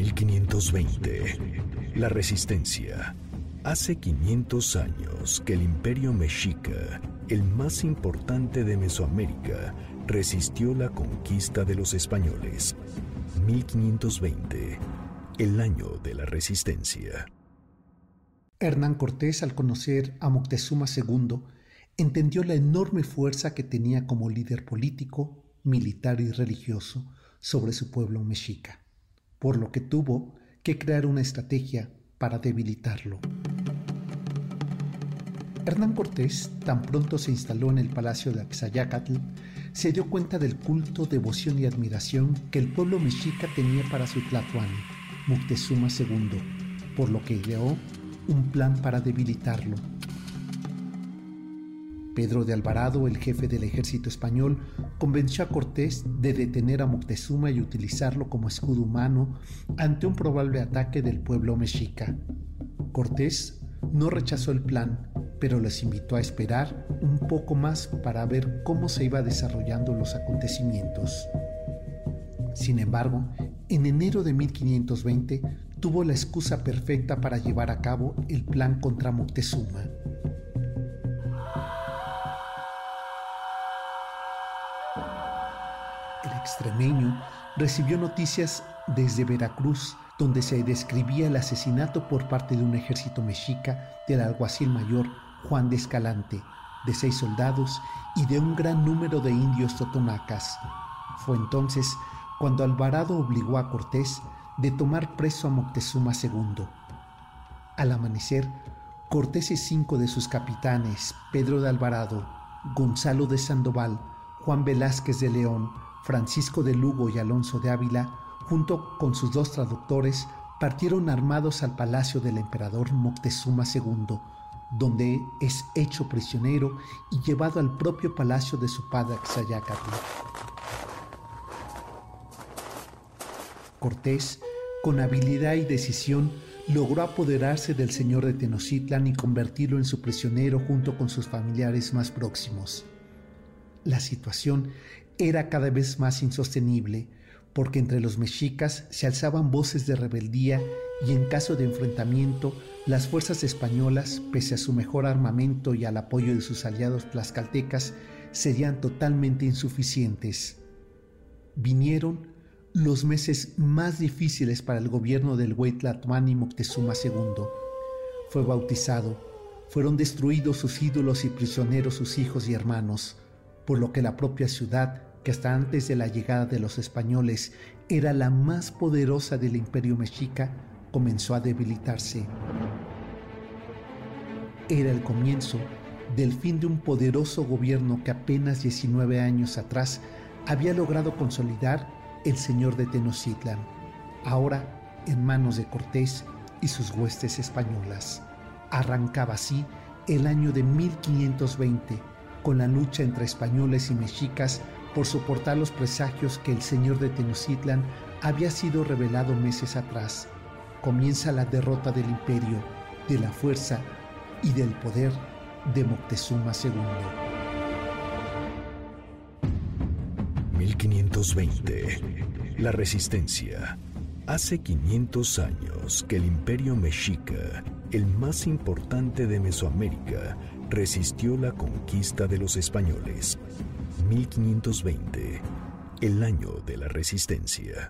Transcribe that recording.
1520. La resistencia. Hace 500 años que el imperio mexica, el más importante de Mesoamérica, resistió la conquista de los españoles. 1520. El año de la resistencia. Hernán Cortés, al conocer a Moctezuma II, entendió la enorme fuerza que tenía como líder político, militar y religioso sobre su pueblo mexica, por lo que tuvo que crear una estrategia para debilitarlo. Hernán Cortés, tan pronto se instaló en el palacio de Axayacatl, se dio cuenta del culto, devoción y admiración que el pueblo mexica tenía para su tlatoani, Moctezuma II, por lo que ideó un plan para debilitarlo. Pedro de Alvarado, el jefe del ejército español, convenció a Cortés de detener a Moctezuma y utilizarlo como escudo humano ante un probable ataque del pueblo mexica. Cortés no rechazó el plan, pero les invitó a esperar un poco más para ver cómo se iba desarrollando los acontecimientos. Sin embargo, en enero de 1520 tuvo la excusa perfecta para llevar a cabo el plan contra Moctezuma. Extremeño recibió noticias desde Veracruz, donde se describía el asesinato por parte de un ejército mexica del alguacil mayor Juan de Escalante, de seis soldados y de un gran número de indios totonacas. Fue entonces cuando Alvarado obligó a Cortés de tomar preso a Moctezuma II. Al amanecer, Cortés y cinco de sus capitanes, Pedro de Alvarado, Gonzalo de Sandoval, Juan Velázquez de León, Francisco de Lugo y Alonso de Ávila, junto con sus dos traductores, partieron armados al palacio del emperador Moctezuma II, donde es hecho prisionero y llevado al propio palacio de su padre Xayacatl. Cortés con habilidad y decisión, logró apoderarse del señor de Tenochtitlan y convertirlo en su prisionero junto con sus familiares más próximos. La situación era cada vez más insostenible, porque entre los mexicas se alzaban voces de rebeldía y en caso de enfrentamiento, las fuerzas españolas, pese a su mejor armamento y al apoyo de sus aliados tlaxcaltecas, serían totalmente insuficientes. Vinieron los meses más difíciles para el gobierno del Huaytlatlani Moctezuma II. Fue bautizado, fueron destruidos sus ídolos y prisioneros sus hijos y hermanos, por lo que la propia ciudad, que hasta antes de la llegada de los españoles era la más poderosa del imperio mexica, comenzó a debilitarse. Era el comienzo del fin de un poderoso gobierno que apenas 19 años atrás había logrado consolidar el señor de Tenochtitlan, ahora en manos de Cortés y sus huestes españolas. Arrancaba así el año de 1520, con la lucha entre españoles y mexicas por soportar los presagios que el señor de Tenochtitlan había sido revelado meses atrás. Comienza la derrota del imperio, de la fuerza y del poder de Moctezuma II. 1520. La resistencia. Hace 500 años que el imperio mexica, el más importante de Mesoamérica, resistió la conquista de los españoles. 1520. El año de la resistencia.